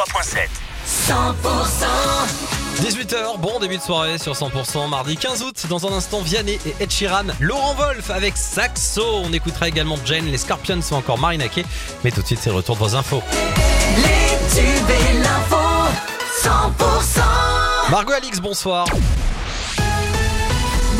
103.7. 18h, bon début de soirée sur 100%, mardi 15 août. Dans un instant, Vianney et Ed Sheeran, Laurent Wolf avec Saxo. On écoutera également Jane, les Scorpions sont encore Marina Kay. Mais tout de suite, c'est le retour de vos infos. Les tubes et l'info 100% Margot Alix, bonsoir.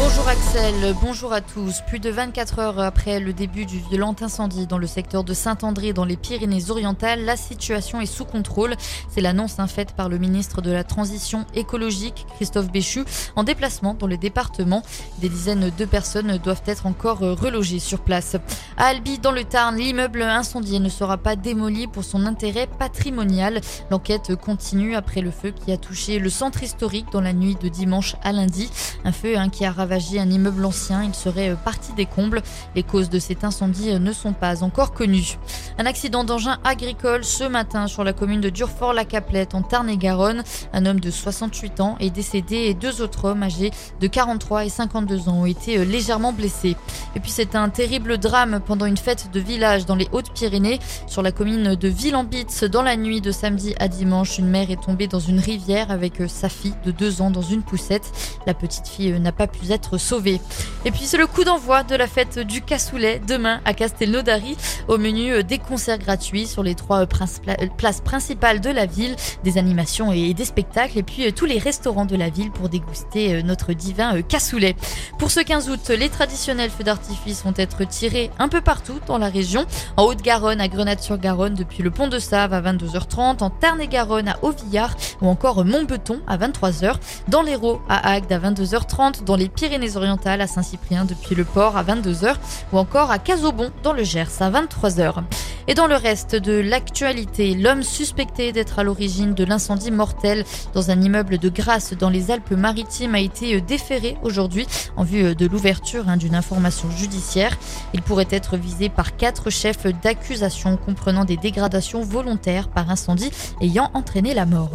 Bonjour Axel, bonjour à tous. Plus de 24 heures après le début du violent incendie dans le secteur de Saint-André dans les Pyrénées-Orientales, la situation est sous contrôle. C'est l'annonce hein, faite par le ministre de la Transition écologique, Christophe Béchu, en déplacement dans le département. Des dizaines de personnes doivent être encore relogées sur place. À Albi, dans le Tarn, l'immeuble incendié ne sera pas démoli pour son intérêt patrimonial. L'enquête continue après le feu qui a touché le centre historique dans la nuit de dimanche à lundi. Un feu hein, qui a ravagé un immeuble ancien. Il serait euh, parti des combles. Les causes de cet incendie euh, ne sont pas encore connues. Un accident d'engin agricole ce matin sur la commune de Durfort-la-Caplette en Tarn-et-Garonne. Un homme de 68 ans est décédé et deux autres hommes âgés de 43 et 52 ans ont été euh, légèrement blessés. Et puis c'est un terrible drame pendant une fête de village dans les Hautes-Pyrénées sur la commune de Villambitz dans la nuit de samedi à dimanche. Une mère est tombée dans une rivière avec sa fille de deux ans dans une poussette. La petite fille n'a pas pu être sauvé. Et puis c'est le coup d'envoi de la fête du cassoulet demain à Castelnaudary. Au menu euh, des concerts gratuits sur les trois euh, euh, places principales de la ville, des animations et des spectacles et puis tous les restaurants de la ville pour déguster notre divin cassoulet. Pour ce 15 août, les traditionnels feux d'artifice vont être tirés un peu partout dans la région. En Haute-Garonne, à Grenade-sur-Garonne depuis le pont de Save à 22h30, en Tarn-et-Garonne à Auvillard ou encore Montbeton à 23h, dans l'Hérault à Agde à 22h30, dans les Pyrénées-Orientales à Saint-Cyprien depuis le port à 22h ou encore à Casobon dans le Gers à 23h. Et dans le reste de l'actualité, l'homme suspecté d'être à l'origine de l'incendie mortel dans un immeuble de Grasse dans les Alpes-Maritimes a été déféré aujourd'hui en vue de l'ouverture hein, d'une information judiciaire. Il pourrait être visé par quatre chefs d'accusation comprenant des dégradations volontaires par incendie ayant entraîné la mort.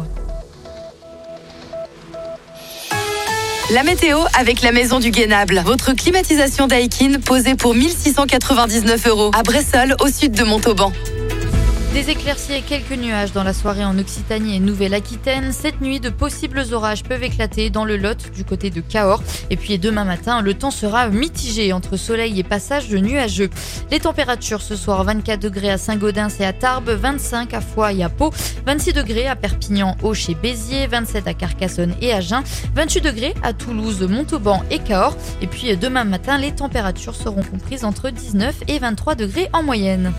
La météo avec la maison du Guénable. Votre climatisation Daikin posée pour 1699 euros à Bressol au sud de Montauban. Des éclaircies et quelques nuages dans la soirée en Occitanie et Nouvelle-Aquitaine. Cette nuit, de possibles orages peuvent éclater dans le Lot du côté de Cahors. Et puis demain matin, le temps sera mitigé entre soleil et passage de nuageux. Les températures ce soir 24 degrés à Saint-Gaudens et à Tarbes, 25 à Foix et à Pau, 26 degrés à Perpignan, Auch et Béziers, 27 à Carcassonne et à Agen, 28 degrés à Toulouse, Montauban et Cahors. Et puis demain matin, les températures seront comprises entre 19 et 23 degrés en moyenne.